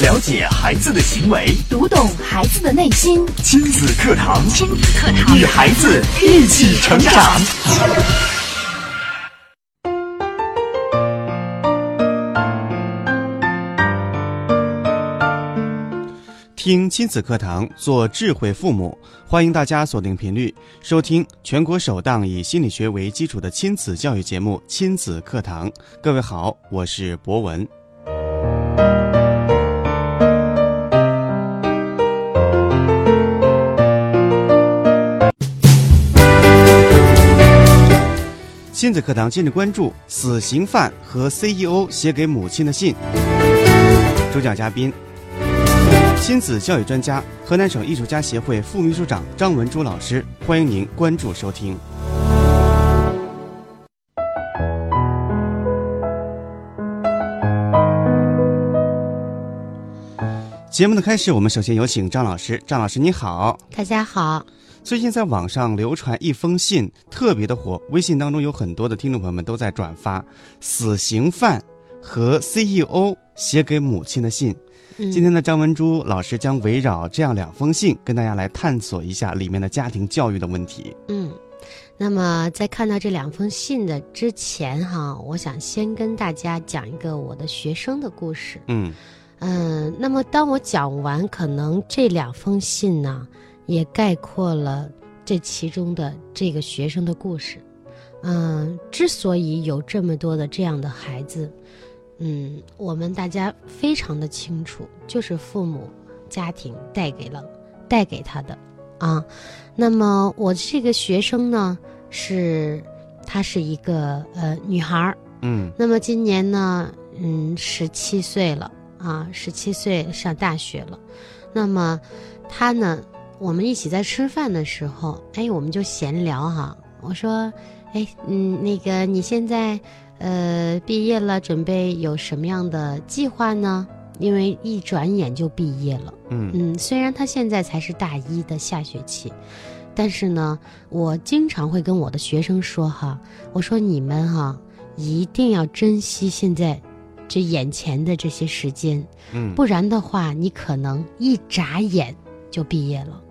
了解孩子的行为，读懂孩子的内心。亲子课堂，亲子课堂，与孩子一起成长。听亲子课堂，做智慧父母。欢迎大家锁定频率，收听全国首档以心理学为基础的亲子教育节目《亲子课堂》。各位好，我是博文。亲子课堂今日关注：死刑犯和 CEO 写给母亲的信。主讲嘉宾。亲子教育专家、河南省艺术家协会副秘书长张文珠老师，欢迎您关注收听。节目的开始，我们首先有请张老师。张老师，你好，大家好。最近在网上流传一封信，特别的火，微信当中有很多的听众朋友们都在转发。死刑犯和 CEO 写给母亲的信。今天的张文珠老师将围绕这样两封信，跟大家来探索一下里面的家庭教育的问题。嗯，那么在看到这两封信的之前哈，我想先跟大家讲一个我的学生的故事。嗯嗯，那么当我讲完，可能这两封信呢，也概括了这其中的这个学生的故事。嗯，之所以有这么多的这样的孩子。嗯，我们大家非常的清楚，就是父母家庭带给了带给他的啊。那么我这个学生呢，是她是一个呃女孩儿，嗯，那么今年呢，嗯，十七岁了啊，十七岁上大学了。那么她呢，我们一起在吃饭的时候，哎，我们就闲聊哈。我说，哎，嗯，那个你现在。呃，毕业了，准备有什么样的计划呢？因为一转眼就毕业了。嗯嗯，虽然他现在才是大一的下学期，但是呢，我经常会跟我的学生说哈，我说你们哈一定要珍惜现在这眼前的这些时间，嗯，不然的话，你可能一眨眼就毕业了。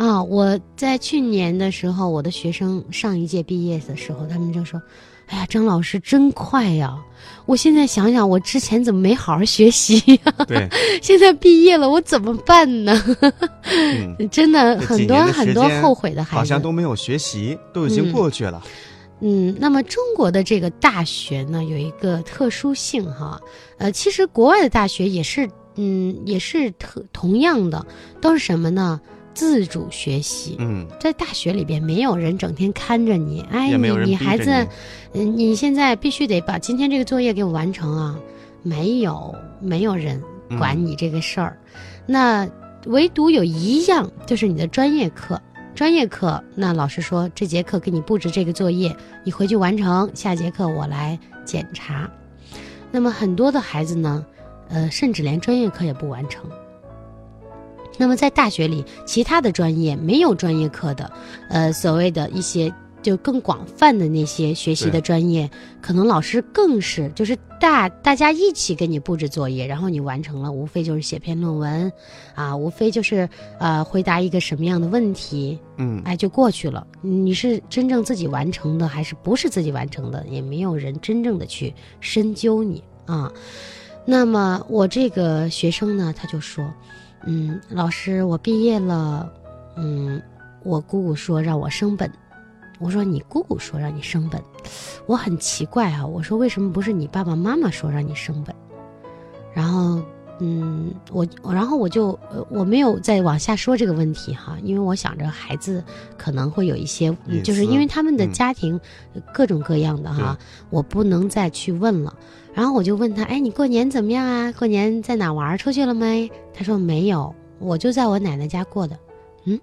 啊，我在去年的时候，我的学生上一届毕业的时候，他们就说。哎呀，张老师真快呀！我现在想想，我之前怎么没好好学习呀？对，现在毕业了，我怎么办呢？嗯，真的很多很多后悔的孩子，好像都没有学习，都已经过去了。嗯，那么中国的这个大学呢，有一个特殊性哈。呃，其实国外的大学也是，嗯，也是特同样的，都是什么呢？自主学习，嗯，在大学里边没有人整天看着你，哎，你你孩子，嗯，你现在必须得把今天这个作业给我完成啊！没有，没有人管你这个事儿。那唯独有一样，就是你的专业课，专业课，那老师说这节课给你布置这个作业，你回去完成，下节课我来检查。那么很多的孩子呢，呃，甚至连专业课也不完成。那么在大学里，其他的专业没有专业课的，呃，所谓的一些就更广泛的那些学习的专业，可能老师更是就是大大家一起给你布置作业，然后你完成了，无非就是写篇论文，啊，无非就是呃回答一个什么样的问题，嗯，哎就过去了。你是真正自己完成的，还是不是自己完成的，也没有人真正的去深究你啊。那么我这个学生呢，他就说。嗯，老师，我毕业了。嗯，我姑姑说让我升本。我说你姑姑说让你升本，我很奇怪啊。我说为什么不是你爸爸妈妈说让你升本？然后，嗯，我，然后我就，呃，我没有再往下说这个问题哈，因为我想着孩子可能会有一些，就是因为他们的家庭各种各样的哈，我不能再去问了。然后我就问他，哎，你过年怎么样啊？过年在哪玩出去了没？他说没有，我就在我奶奶家过的。嗯，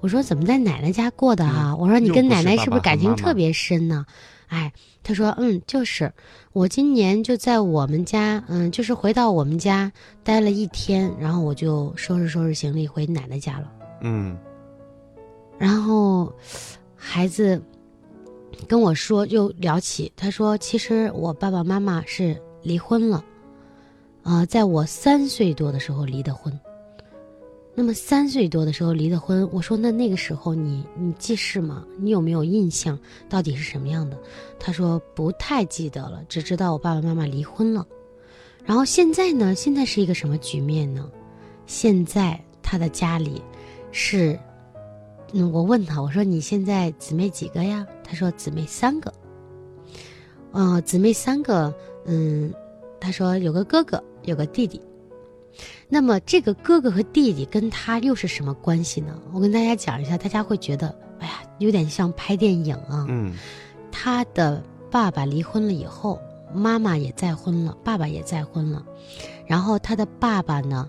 我说怎么在奶奶家过的哈？我说你跟奶奶是不是感情特别深呢？哎，他说嗯，就是我今年就在我们家，嗯，就是回到我们家待了一天，然后我就收拾收拾行李回奶奶家了。嗯，然后孩子。跟我说，又聊起，他说：“其实我爸爸妈妈是离婚了，啊、在我三岁多的时候离的婚。那么三岁多的时候离的婚，我说那那个时候你你记事吗？你有没有印象到底是什么样的？他说不太记得了，只知道我爸爸妈妈离婚了。然后现在呢？现在是一个什么局面呢？现在他的家里是，嗯，我问他，我说你现在姊妹几个呀？他说姊妹三个。呃，姊妹三个，嗯，他说有个哥哥，有个弟弟。那么这个哥哥和弟弟跟他又是什么关系呢？我跟大家讲一下，大家会觉得，哎呀，有点像拍电影啊。嗯他的爸爸离婚了以后，妈妈也再婚了，爸爸也再婚了，然后他的爸爸呢，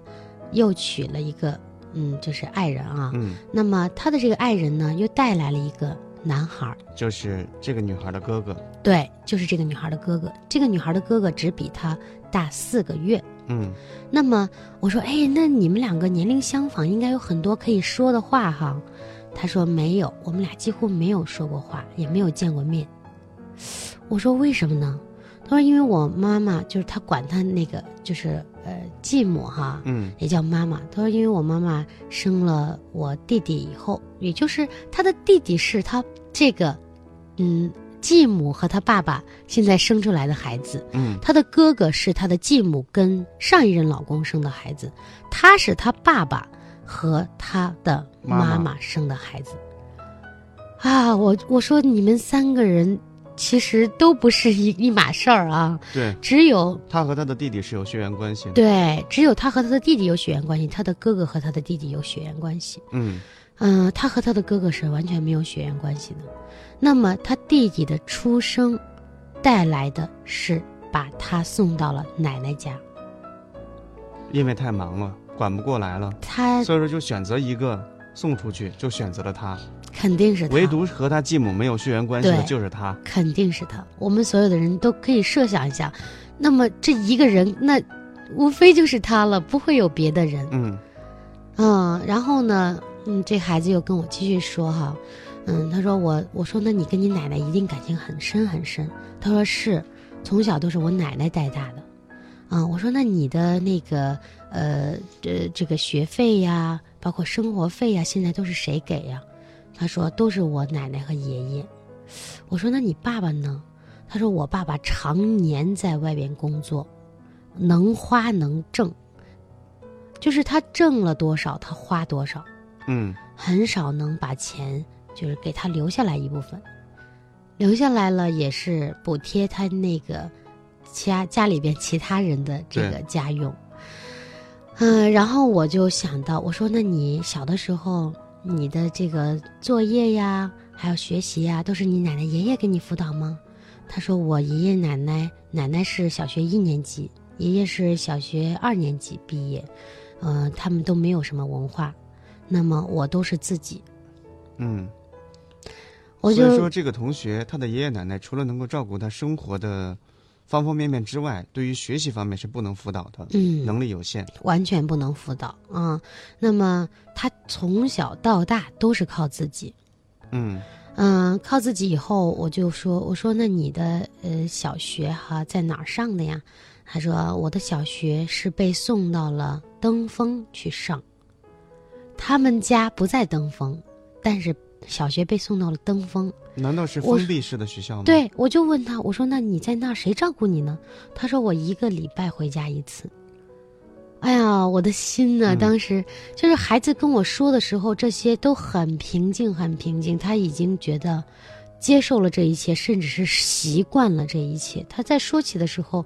又娶了一个，嗯，就是爱人啊。嗯，那么他的这个爱人呢，又带来了一个男孩儿，就是这个女孩的哥哥。对，就是这个女孩的哥哥。这个女孩的哥哥只比她大四个月。嗯那么我说，哎，那你们两个年龄相仿，应该有很多可以说的话哈。他说没有，我们俩几乎没有说过话，也没有见过面。我说为什么呢？他说因为我妈妈就是他管他那个就是呃继母哈，嗯也叫妈妈。他说因为我妈妈生了我弟弟以后，也就是他的弟弟是他这个嗯继母和他爸爸现在生出来的孩子。嗯他的哥哥是他的继母跟上一任老公生的孩子，他是他爸爸和他的妈妈妈妈生的孩子。啊，我我说你们三个人其实都不是一一码事儿啊，对，只有他和他的弟弟是有血缘关系的。对，只有他和他的弟弟有血缘关系，他的哥哥和他的弟弟有血缘关系。嗯嗯、他和他的哥哥是完全没有血缘关系的。那么他弟弟的出生，带来的是把他送到了奶奶家。因为太忙了，管不过来了，他所以说就选择一个送出去，就选择了他。肯定是他，唯独和他继母没有血缘关系的就是他。肯定是他。我们所有的人都可以设想一下，那么这一个人，那无非就是他了，不会有别的人。嗯嗯，然后呢，嗯，这孩子又跟我继续说哈，嗯，他说我，我说那你跟你奶奶一定感情很深很深。他说是，从小都是我奶奶带大的。啊、我说那你的那个呃这这个学费呀，包括生活费呀，现在都是谁给呀？他说都是我奶奶和爷爷。我说那你爸爸呢？他说我爸爸常年在外边工作，能花能挣，就是他挣了多少他花多少，嗯很少能把钱就是给他留下来一部分，留下来了也是补贴他那个家家里边其他人的这个家用。嗯、然后我就想到，我说那你小的时候你的这个作业呀，还有学习呀，都是你奶奶爷爷给你辅导吗？他说我爷爷奶奶，奶奶是小学一年级，爷爷是小学二年级毕业，呃，他们都没有什么文化，那么我都是自己，嗯。我就所以说，这个同学他的爷爷奶奶除了能够照顾他生活的方方面面之外，对于学习方面是不能辅导的，嗯能力有限。完全不能辅导啊。那么他从小到大都是靠自己，嗯嗯，靠自己以后，我就说，我说那你的呃小学哈在哪儿上的呀？他说我的小学是被送到了登封去上，他们家不在登封，但是小学被送到了登封。难道是封闭式的学校吗？，对，我就问他，我说那你在那儿谁照顾你呢？他说我一个礼拜回家一次。哎呀，我的心呢，嗯当时就是孩子跟我说的时候，这些都很平静，很平静。他已经觉得接受了这一切，甚至是习惯了这一切。他在说起的时候，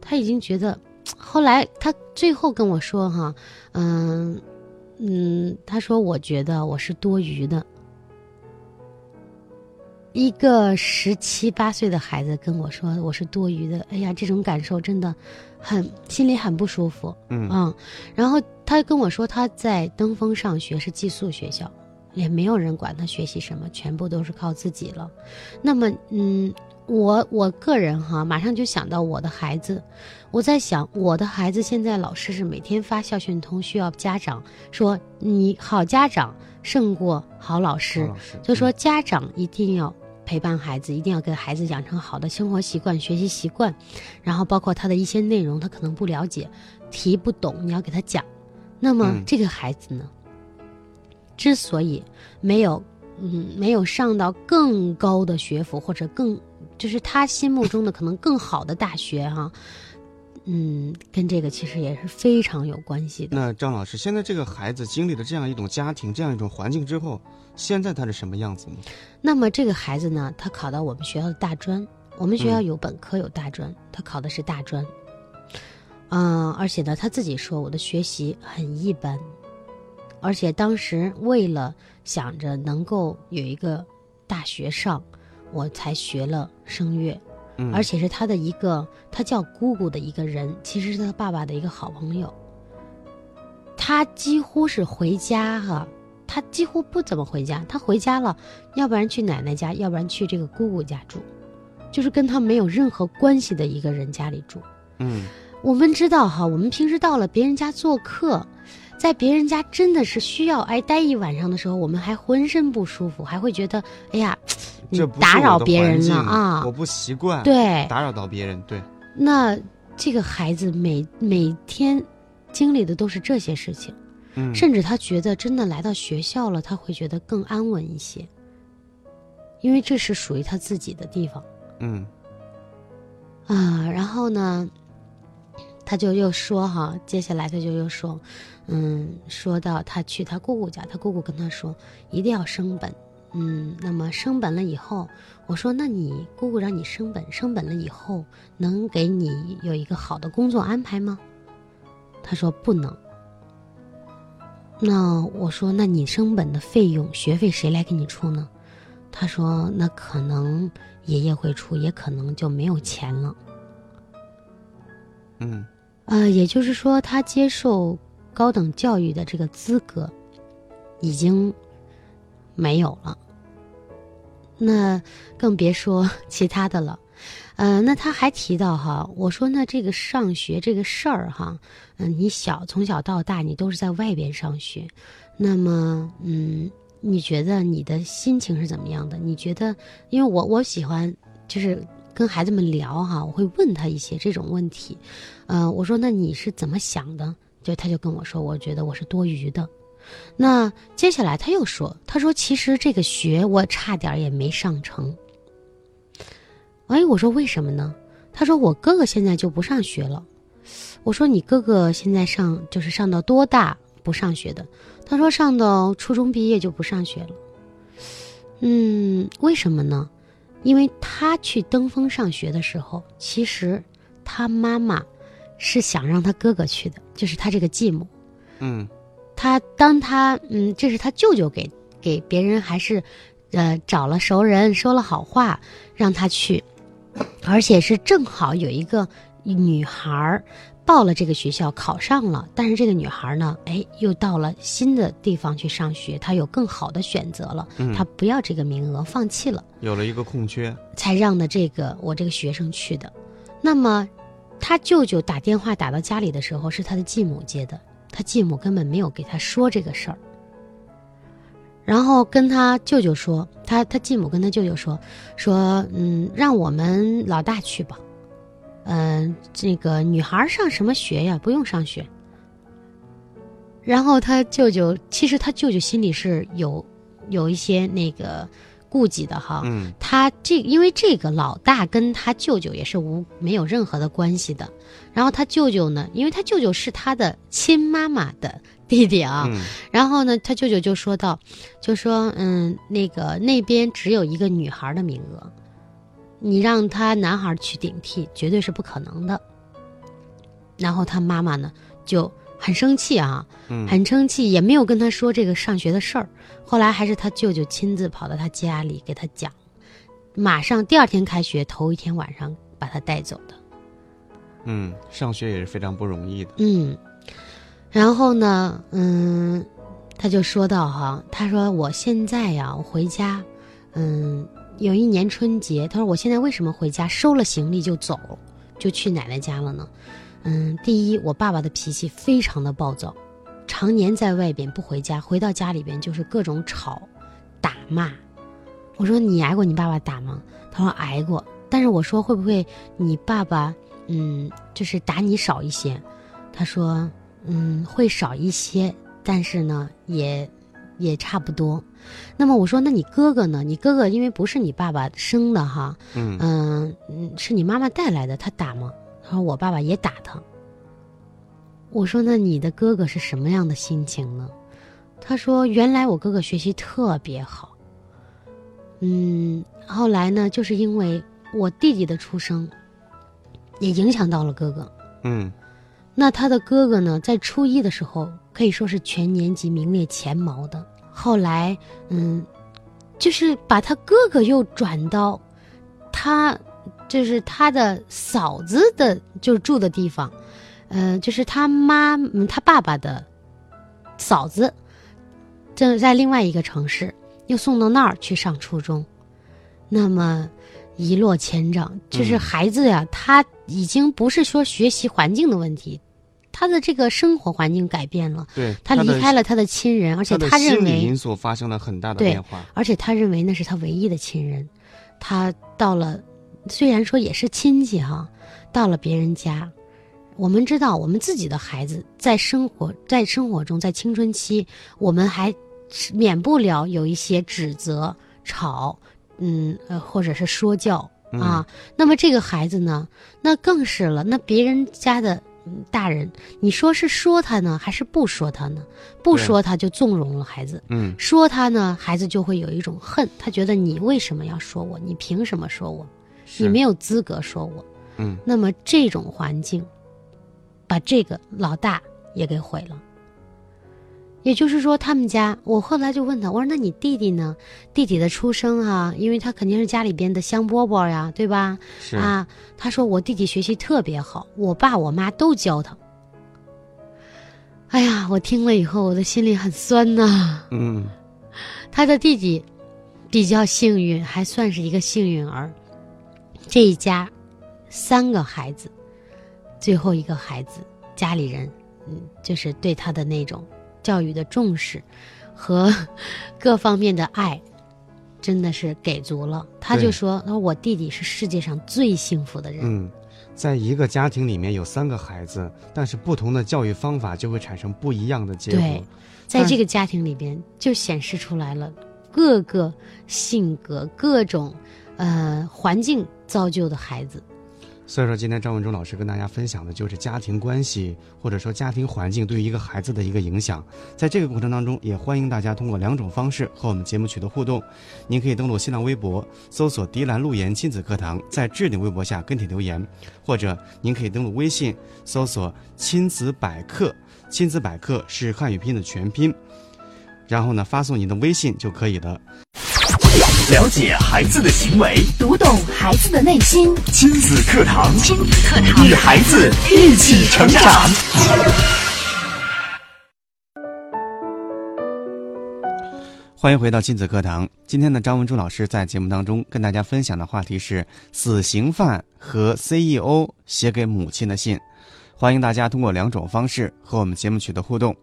他已经觉得。后来他最后跟我说哈，嗯嗯，他说我觉得我是多余的。一个十七八岁的孩子跟我说我是多余的，哎呀，这种感受真的很心里很不舒服。嗯嗯，然后他跟我说他在登峰上学是寄宿学校，也没有人管他学习什么，全部都是靠自己了。那么，嗯，我我个人哈，马上就想到我的孩子，我在想我的孩子现在老师是每天发校讯通，需要家长说你好家长胜过好老师，好老师就说家长一定要陪伴孩子，一定要给孩子养成好的生活习惯、学习习惯，然后包括他的一些内容，他可能不了解、题不懂，你要给他讲。那么、嗯这个孩子呢，之所以没有嗯没有上到更高的学府或者更就是他心目中的可能更好的大学哈、嗯，跟这个其实也是非常有关系的。那张老师，现在这个孩子经历了这样一种家庭、这样一种环境之后，现在他是什么样子呢？那么这个孩子呢，他考到我们学校的大专，我们学校嗯有本科有大专，他考的是大专。嗯、而且呢，他自己说我的学习很一般，而且当时为了想着能够有一个大学上，我才学了声乐，嗯，而且是他的一个他叫姑姑的一个人，其实是他爸爸的一个好朋友。他几乎是回家哈、他几乎不怎么回家。他回家了，要不然去奶奶家，要不然去这个姑姑家住，就是跟他没有任何关系的一个人家里住。嗯我们知道哈，我们平时到了别人家做客，在别人家真的是需要哎待一晚上的时候，我们还浑身不舒服，还会觉得哎呀，你这打扰别人了啊我。不习惯，，对，打扰到别人，对，那这个孩子每每天经历的都是这些事情，嗯，甚至他觉得真的来到学校了，他会觉得更安稳一些，因为这是属于他自己的地方嗯啊。然后呢，他就又说哈，接下来他就又说，嗯，说到他去他姑姑家，他姑姑跟他说一定要升本。嗯，那么升本了以后，我说那你姑姑让你升本，升本了以后能给你有一个好的工作安排吗？他说不能。那我说那你升本的费用学费谁来给你出呢？他说那可能爷爷会出，也可能就没有钱了。嗯呃，也就是说，他接受高等教育的这个资格已经没有了。那更别说 其他的了。呃，那他还提到哈，我说那这个上学这个事儿哈，嗯、你小从小到大你都是在外边上学，那么嗯，你觉得你的心情是怎么样的？你觉得，因为我我喜欢就是跟孩子们聊哈，我会问他一些这种问题，呃，我说那你是怎么想的？就他就跟我说，我觉得我是多余的。那接下来他又说，他说其实这个学我差点也没上成。哎，我说为什么呢？他说我哥哥现在就不上学了。我说你哥哥现在上就是上到多大不上学的？他说上到初中毕业就不上学了。嗯，为什么呢？因为他去登封上学的时候，其实他妈妈是想让他哥哥去的，就是他这个继母。嗯他当他嗯，这是他舅舅给给别人还是，呃，找了熟人说了好话，让他去，而且是正好有一个女孩儿报了这个学校考上了，但是这个女孩儿呢，哎，又到了新的地方去上学，她有更好的选择了，嗯她不要这个名额，放弃了。有了一个空缺，才让的这个我这个学生去的。那么，他舅舅打电话打到家里的时候，是他的继母接的，他继母根本没有给他说这个事儿。然后跟他舅舅说，他他继母跟他舅舅说，说嗯，让我们老大去吧，嗯、这个女孩上什么学呀？不用上学。然后他舅舅，其实他舅舅心里是有有一些那个顾忌的哈，嗯。他这因为这个老大跟他舅舅也是无没有任何的关系的，然后他舅舅呢，因为他舅舅是他的亲妈妈的弟弟啊，嗯。然后呢，他舅舅就说到，就说嗯，那个那边只有一个女孩的名额，你让他男孩去顶替，绝对是不可能的。然后他妈妈呢就很生气啊，嗯很生气，也没有跟他说这个上学的事儿。后来还是他舅舅亲自跑到他家里给他讲，马上第二天开学，头一天晚上把他带走的。嗯，上学也是非常不容易的，嗯，然后呢，嗯，他就说到哈，他说我现在呀，我回家，嗯，有一年春节，他说我现在为什么回家收了行李就走，就去奶奶家了呢？嗯，第一，我爸爸的脾气非常的暴躁，常年在外边不回家，回到家里边就是各种吵、打骂，我说你挨过你爸爸打吗？他说挨过。但是我说会不会你爸爸嗯就是打你少一些？他说嗯会少一些，但是呢也也差不多。那么我说那你哥哥呢？你哥哥因为不是你爸爸生的哈，嗯嗯嗯是你妈妈带来的，他打吗？他说我爸爸也打他。我说那你的哥哥是什么样的心情呢？他说原来我哥哥学习特别好。嗯，后来呢，就是因为我弟弟的出生，也影响到了哥哥。嗯那他的哥哥呢，在初一的时候可以说是全年级名列前茅的。后来，嗯，就是把他哥哥又转到他，就是他的嫂子的，就是住的地方，呃，就是他妈，嗯，他爸爸的嫂子，正在另外一个城市，又送到那儿去上初中。那么一落千丈，就是嗯孩子呀，他已经不是说学习环境的问题，他的这个生活环境改变了，对，他离开了他的亲人，而且他认为因，素发生了很大的对变化。而且他认为那是他唯一的亲人，他到了，虽然说也是亲戚哈，到了别人家，我们知道我们自己的孩子在生活在生活中，在青春期，我们还是免不了有一些指责、吵，嗯呃，或者是说教啊。那么这个孩子呢，那更是了，那别人家的。嗯大人，你说是说他呢，还是不说他呢？不说他就纵容了孩子，嗯说他呢，孩子就会有一种恨，他觉得你为什么要说我？你凭什么说我？是你没有资格说我。嗯那么这种环境，把这个老大也给毁了。也就是说，他们家，我后来就问他，我说：“那你弟弟呢？弟弟的出生啊，因为他肯定是家里边的香饽饽呀，对吧？是啊，他说我弟弟学习特别好，我爸我妈都教他。哎呀，我听了以后，我的心里很酸呐。嗯 他的弟弟比较幸运，还算是一个幸运儿。这一家三个孩子，最后一个孩子家里人，嗯，就是对他的那种教育的重视和 各方面的爱，真的是给足了。他就说：“他说我弟弟是世界上最幸福的人。嗯，在一个家庭里面有三个孩子，但是不同的教育方法就会产生不一样的结果对。在这个家庭里边，就显示出来了各个性格、各种呃环境造就的孩子。所以说，今天张文忠老师跟大家分享的就是家庭关系或者说家庭环境对于一个孩子的一个影响。在这个过程当中，也欢迎大家通过两种方式和我们节目取得互动。您可以登录新浪微博，搜索“迪兰路言亲子课堂”，在置顶微博下跟帖留言，或者您可以登录微信，搜索“亲子百科”，亲子百科是汉语拼音的全拼，然后呢发送您的微信就可以了。了解孩子的行为，读懂孩子的内心。亲子课堂，亲子课堂与孩子一起成长。欢迎回到亲子课堂。今天呢，张文珠老师在节目当中跟大家分享的话题是死刑犯和 CEO 写给母亲的信。欢迎大家通过两种方式和我们节目取得互动。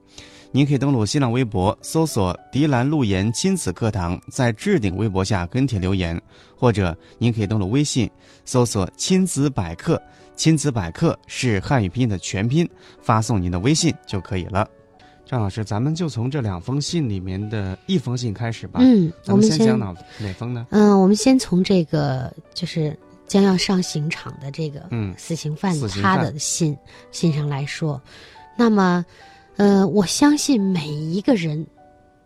您可以登录新浪微博，搜索“迪兰路言亲子课堂”，在置顶微博下跟帖留言，或者您可以登录微信，搜索“亲子百科”，亲子百科是汉语拼音的全拼，发送您的微信就可以了。张老师，咱们就从这两封信里面的一封信开始吧。嗯，我们先们先讲哪哪封呢？嗯、我们先从这个就是将要上刑场的这个嗯死刑犯他的信信上来说，那么，呃，我相信每一个人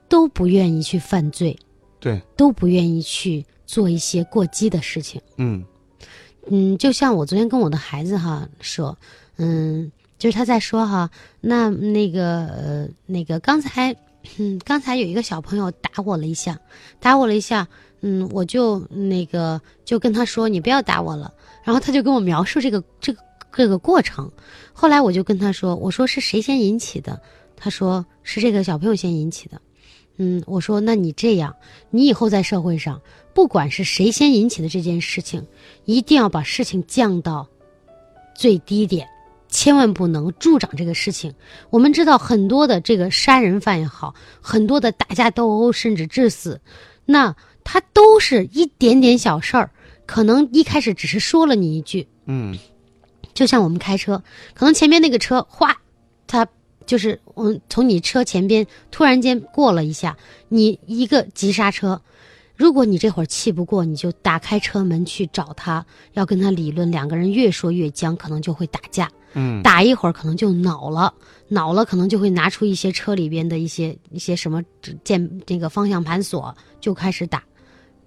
都不愿意去犯罪，对，都不愿意去做一些过激的事情。嗯嗯，就像我昨天跟我的孩子哈说，嗯，就是他在说哈，那那个呃那个刚才，嗯，刚才有一个小朋友打我了一下，打我了一下，嗯，我就那个就跟他说你不要打我了，然后他就跟我描述这个这个这个过程，后来我就跟他说，我说是谁先引起的？他说是这个小朋友先引起的。嗯，我说那你这样，你以后在社会上，不管是谁先引起的这件事情，一定要把事情降到最低点，千万不能助长这个事情。我们知道很多的这个杀人犯也好，很多的打架斗殴甚至致死，那他都是一点点小事儿，可能一开始只是说了你一句，嗯就像我们开车，可能前面那个车哗，它就是嗯，从你车前边突然间过了一下，你一个急刹车，如果你这会儿气不过，你就打开车门去找他，要跟他理论，两个人越说越僵，可能就会打架。嗯。打一会儿可能就恼了，恼了可能就会拿出一些车里边的一些一些什么键这个方向盘锁就开始打，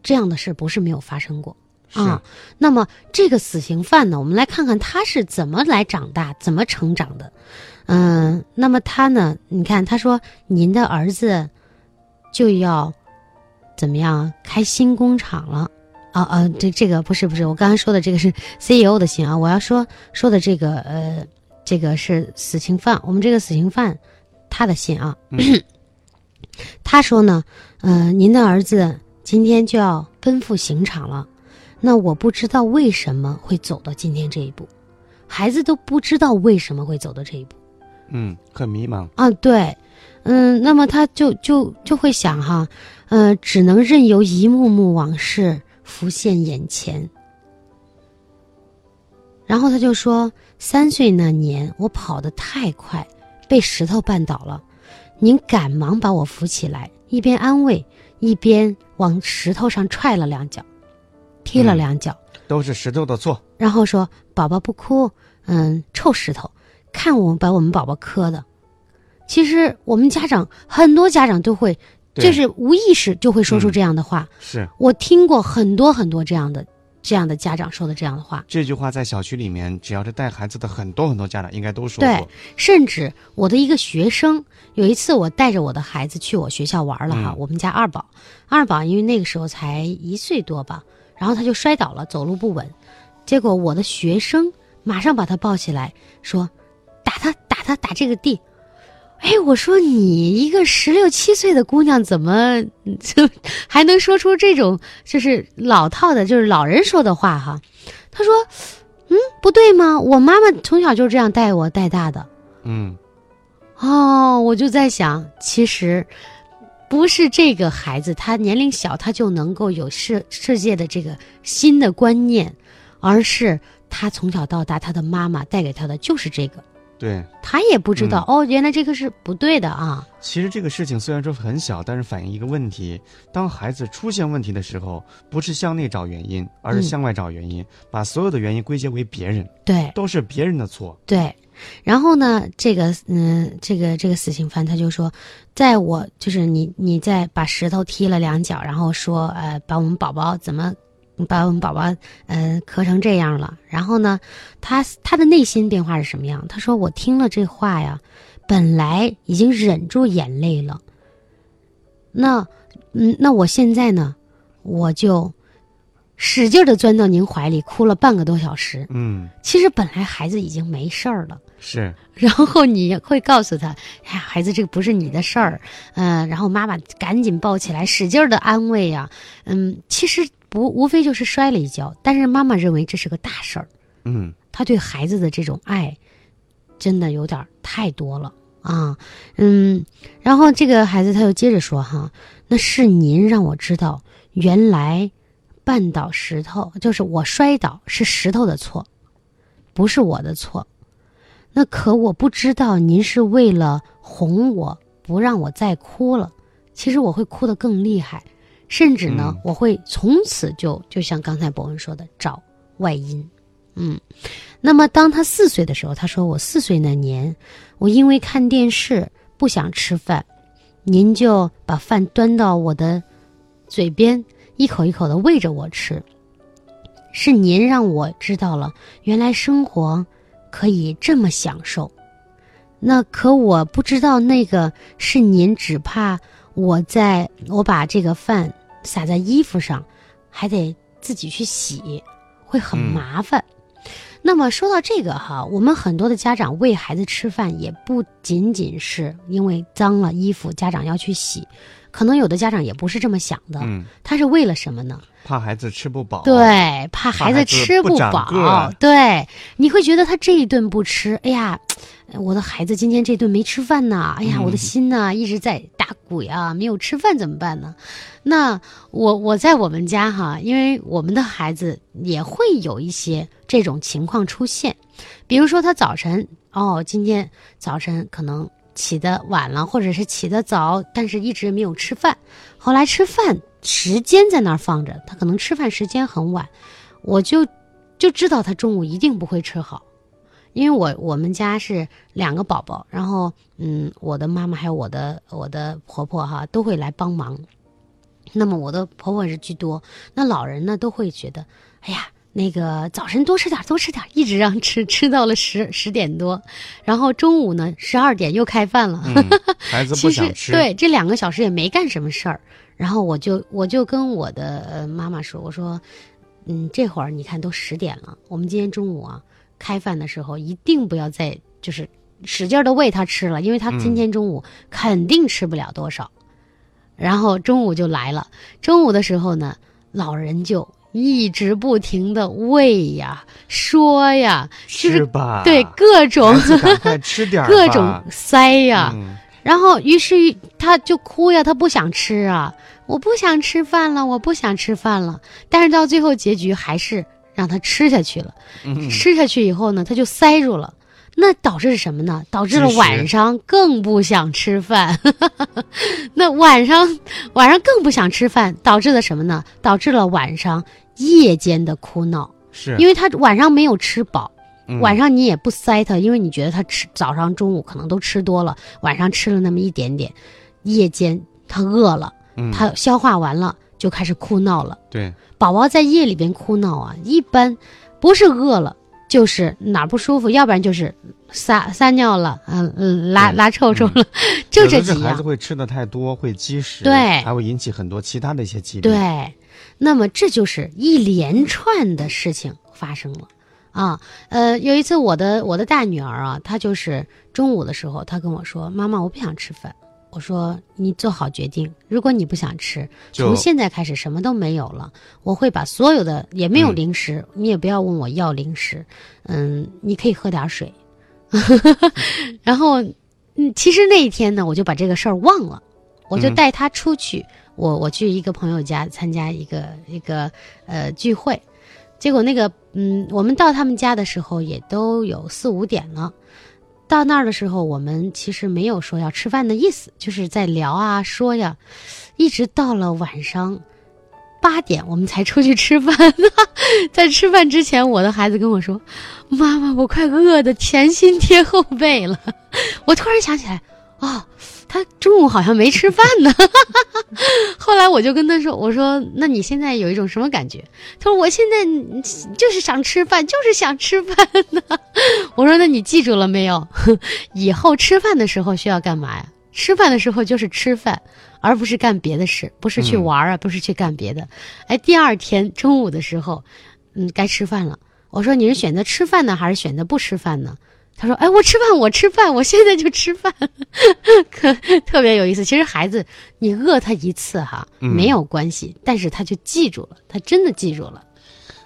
这样的事不是没有发生过是啊。那么这个死刑犯呢，我们来看看他是怎么来长大、怎么成长的。嗯，那么他呢，你看他说您的儿子就要怎么样开新工厂了。啊啊，这这个不是不是，我刚才说的这个是 CEO 的信啊，我要说说的这个呃，这个是死刑犯，我们这个死刑犯他的信啊，他说呢，呃，您的儿子今天就要奔赴刑场了，那我不知道为什么会走到今天这一步，孩子都不知道为什么会走到这一步。嗯，很迷茫。啊，对，嗯，那么他就就就会想哈，呃，只能任由一幕幕往事浮现眼前。然后他就说，三岁那年我跑得太快，被石头绊倒了，您赶忙把我扶起来，一边安慰，一边往石头上踹了两脚，踢了嗯两脚。都是石头的错。然后说：“宝宝不哭，嗯，臭石头，看我们把我们宝宝磕的。”其实我们家长很多家长都会，就是无意识就会说出嗯这样的话。是我听过很多很多这样的这样的家长说的这样的话，这句话在小区里面，只要是带孩子的很多很多家长应该都说对过。，甚至我的一个学生，有一次我带着我的孩子去我学校玩了哈，嗯我们家二宝，二宝因为那个时候才一岁多吧，然后他就摔倒了，走路不稳，结果我的学生马上把他抱起来说：“打他，打他，打这个地。”哎，我说你一个十六七岁的姑娘，怎么就 还能说出这种就是老套的，就是老人说的话哈？他说：“嗯，不对吗？我妈妈从小就这样带我带大的。”嗯哦，我就在想，其实不是这个孩子他年龄小，他就能够有世世界的这个新的观念，而是他从小到大他的妈妈带给他的就是这个，对。他也不知道、哦，原来这个是不对的啊。其实这个事情虽然说很小，但是反映一个问题：当孩子出现问题的时候，不是向内找原因，而是嗯向外找原因，把所有的原因归结为别人，对都是别人的错。对，然后呢，这个嗯，这个这个死刑犯他就说，在我就是你你在把石头踢了两脚，然后说呃把我们宝宝怎么把我们宝宝呃磕成这样了，然后呢，他他的内心变化是什么样？他说我听了这话呀，本来已经忍住眼泪了，那嗯那我现在呢，我就使劲的钻到您怀里，哭了半个多小时。嗯，其实本来孩子已经没事儿了，是然后你会告诉他：“哎呀，孩子，这个不是你的事儿。”嗯，然后妈妈赶紧抱起来，使劲的安慰呀、嗯，其实不无非就是摔了一跤，但是妈妈认为这是个大事儿，嗯她对孩子的这种爱，真的有点太多了啊。嗯，然后这个孩子他又接着说：“哈，那是您让我知道，原来绊倒石头就是我摔倒是石头的错，不是我的错。那可我不知道您是为了哄我，不让我再哭了。其实我会哭得更厉害，甚至呢，嗯我会从此就就像刚才博文说的找外因。嗯，那么当他四岁的时候，他说我四岁那年，我因为看电视不想吃饭，您就把饭端到我的嘴边，一口一口的喂着我吃。是您让我知道了，原来生活可以这么享受。那可我不知道，那个是您只怕我在我把这个饭撒在衣服上，还得自己去洗，会很嗯麻烦。那么说到这个哈，我们很多的家长喂孩子吃饭，也不仅仅是因为脏了衣服，家长要去洗，可能有的家长也不是这么想的，嗯，他是为了什么呢？怕孩子吃不饱。，对，怕孩子吃不饱对，你会觉得他这一顿不吃，哎呀，我的孩子今天这顿没吃饭呐，哎呀，我的嗯心呐一直在打鼓呀，没有吃饭怎么办呢？那我我在我们家哈，因为我们的孩子也会有一些这种情况出现，比如说他早晨哦，今天早晨可能起得晚了，或者是起得早，但是一直没有吃饭，后来吃饭时间在那儿放着，他可能吃饭时间很晚，我就就知道他中午一定不会吃好，因为我我们家是两个宝宝，然后嗯，我的妈妈还有我的我的婆婆哈都会来帮忙。那么我的婆婆是居多，那老人呢都会觉得，哎呀，那个早晨多吃点，多吃点，一直让吃，吃到了十十点多，然后中午呢十二点又开饭了。嗯，孩子不其实想吃。，对这两个小时也没干什么事儿，然后我就我就跟我的呃妈妈说，我说，嗯，这会儿你看都十点了，我们今天中午啊开饭的时候一定不要再就是使劲的喂他吃了，因为他今天中午肯定吃不了多少。然后中午就来了，中午的时候呢，老人就一直不停的喂呀、说呀，就是吃吧。对各种 各种塞呀。嗯然后，于是他就哭呀，他不想吃啊，我不想吃饭了，我不想吃饭了。但是到最后结局还是让他吃下去了。嗯吃下去以后呢，他就塞住了。那导致什么呢？导致了晚上更不想吃饭。那晚上晚上更不想吃饭，导致了什么呢？导致了晚上夜间的哭闹，是因为他晚上没有吃饱。嗯晚上你也不塞他，因为你觉得他吃早上、中午可能都吃多了，晚上吃了那么一点点，夜间他饿了，嗯他消化完了就开始哭闹了。对宝宝在夜里边哭闹啊，一般不是饿了，就是哪儿不舒服，要不然就是撒撒尿了，嗯嗯，拉拉臭臭了，就这几样孩子。会吃的太多，会积食，对还会引起很多其他的一些疾病。，对，那么这就是一连串的事情发生了啊。呃，有一次我的我的大女儿啊，她就是中午的时候，她跟我说：“妈妈，我不想吃饭。”我说：“你做好决定，如果你不想吃，从现在开始什么都没有了，我会把所有的也没有嗯零食，你也不要问我要零食，嗯，你可以喝点水。然后，嗯，其实那一天呢，我就把这个事儿忘了，我就嗯带她出去，我我去一个朋友家参加一个一个呃聚会，结果那个嗯，我们到他们家的时候也都有四五点了。到那儿的时候，我们其实没有说要吃饭的意思，就是在聊啊说呀，一直到了晚上八点，我们才出去吃饭。在吃饭之前，我的孩子跟我说：“妈妈，我快饿得前心贴后背了。”我突然想起来，哦，他中午好像没吃饭呢。后来我就跟他说：“我说，那你现在有一种什么感觉？”他说：“我现在就是想吃饭，就是想吃饭呢。”我说：“那你记住了没有？以后吃饭的时候需要干嘛呀？吃饭的时候就是吃饭，而不是干别的事，不是去玩儿啊，不是去干别的。哎，第二天中午的时候，嗯，该吃饭了。我说：“你是选择吃饭呢，还是选择不吃饭呢？”他说：“哎，我吃饭，我吃饭，我现在就吃饭，可特别有意思。其实孩子，你饿他一次哈，嗯没有关系，但是他就记住了，他真的记住了。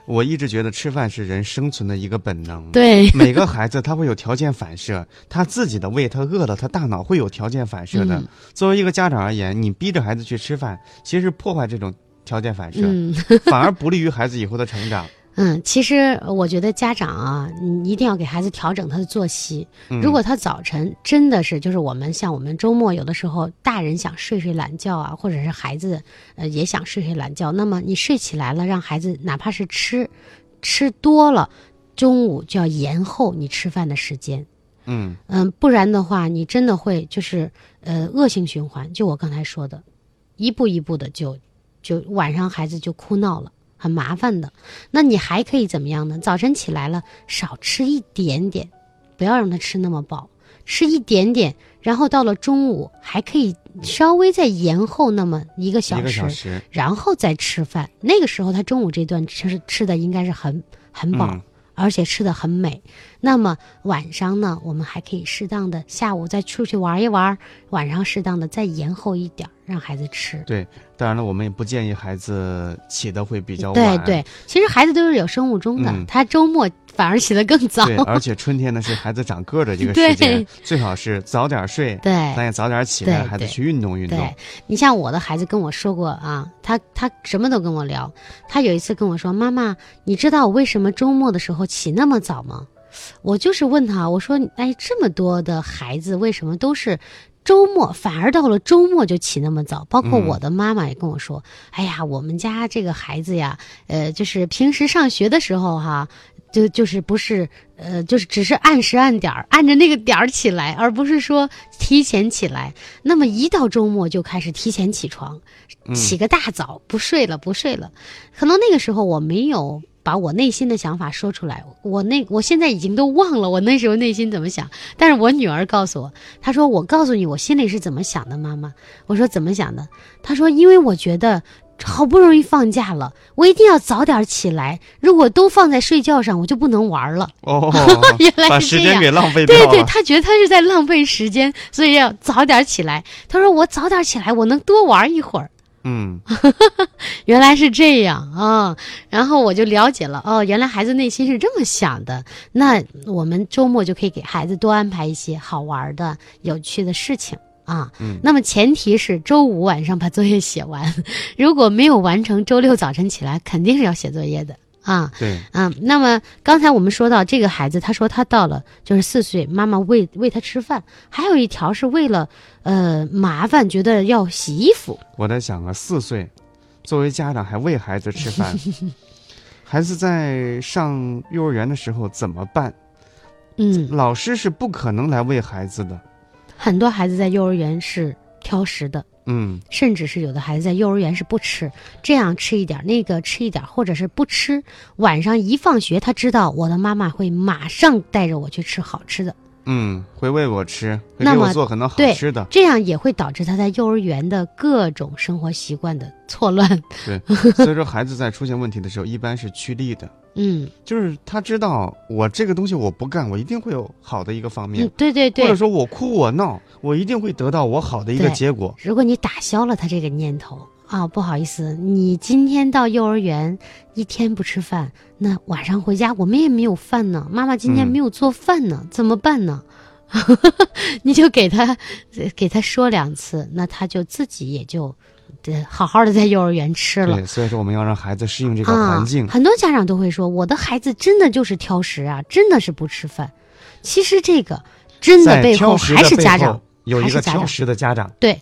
我一直觉得吃饭是人生存的一个本能。。对，每个孩子他会有条件反射，他自己的胃他饿了，他大脑会有条件反射的。嗯作为一个家长而言，你逼着孩子去吃饭，其实破坏这种条件反射，嗯反而不利于孩子以后的成长。嗯，其实我觉得家长啊，你一定要给孩子调整他的作息。嗯如果他早晨真的是，就是我们像我们周末有的时候，大人想睡睡懒觉啊，或者是孩子呃也想睡睡懒觉，那么你睡起来了，让孩子哪怕是吃吃多了，中午就要延后你吃饭的时间。嗯嗯，不然的话，你真的会就是呃恶性循环。就我刚才说的，一步一步的就就晚上孩子就哭闹了，很麻烦的。那你还可以怎么样呢？早晨起来了，少吃一点点，不要让他吃那么饱，吃一点点，然后到了中午还可以稍微再延后那么一个小时，小时，然后再吃饭。那个时候他中午这顿吃吃的应该是很很饱。嗯而且吃的很美，那么晚上呢，我们还可以适当的下午再出去玩一玩，晚上适当的再延后一点，让孩子吃。对，当然了，我们也不建议孩子起的会比较晚。对对，其实孩子都是有生物钟的，嗯他周末反而起得更早。对，而且春天呢是孩子长个儿的这个时间，最好是早点睡，对咱也早点起来，孩子去运动运动。对你像我的孩子跟我说过啊，他他什么都跟我聊。他有一次跟我说：“妈妈，你知道我为什么周末的时候起那么早吗？”我就是问他，我说：“哎，这么多的孩子为什么都是？”周末反而到了周末就起那么早，包括嗯我的妈妈也跟我说：“哎呀，我们家这个孩子呀，呃，就是平时上学的时候哈，就就是不是呃，就是只是按时按点儿，按着那个点儿起来，而不是说提前起来。那么一到周末就开始提前起床，嗯起个大早，不睡了，不睡了。可能那个时候我没有把我内心的想法说出来，我那我现在已经都忘了我那时候内心怎么想。但是我女儿告诉我，她说：“我告诉你，我心里是怎么想的，妈妈。”我说：“怎么想的？”她说：“因为我觉得。”好不容易放假了，我一定要早点起来。如果都放在睡觉上，我就不能玩了。哦 原来是这样时间给浪费掉了。对对，他觉得他是在浪费时间，所以要早点起来。他说：“我早点起来，我能多玩一会儿。嗯，” 原来是这样啊、然后我就了解了哦，原来孩子内心是这么想的。那我们周末就可以给孩子多安排一些好玩的、有趣的事情啊。嗯那么前提是周五晚上把作业写完，如果没有完成，周六早晨起来肯定是要写作业的啊。对，嗯，那么刚才我们说到这个孩子，他说他到了就是四岁，妈妈喂喂他吃饭，还有一条是为了呃麻烦，觉得要洗衣服。我在想啊，四岁，作为家长还喂孩子吃饭，孩子在上幼儿园的时候怎么办？嗯，老师是不可能来喂孩子的。很多孩子在幼儿园是挑食的，嗯，甚至是有的孩子在幼儿园是不吃，这样吃一点儿，那个吃一点儿，或者是不吃。晚上一放学，他知道我的妈妈会马上带着我去吃好吃的。嗯，会喂我吃，会给那我做很多好吃的。这样也会导致他在幼儿园的各种生活习惯的错乱。对，所以说孩子在出现问题的时候，一般是趋利的，嗯就是他知道我这个东西我不干，我一定会有好的一个方面嗯，，对对或者。说我哭我闹，我一定会得到我好的一个结果。如果你打消了他这个念头啊，不好意思，你今天到幼儿园一天不吃饭，那晚上回家我们也没有饭呢，妈妈今天嗯没有做饭呢，怎么办呢？你就给他呃给他说两次，那他就自己也就呃好好的在幼儿园吃了对，所以说我们要让孩子适应这个环境。啊。很多家长都会说，我的孩子真的就是挑食啊，真的是不吃饭。其实这个真的背后还是家长，有一个挑食的家长。对，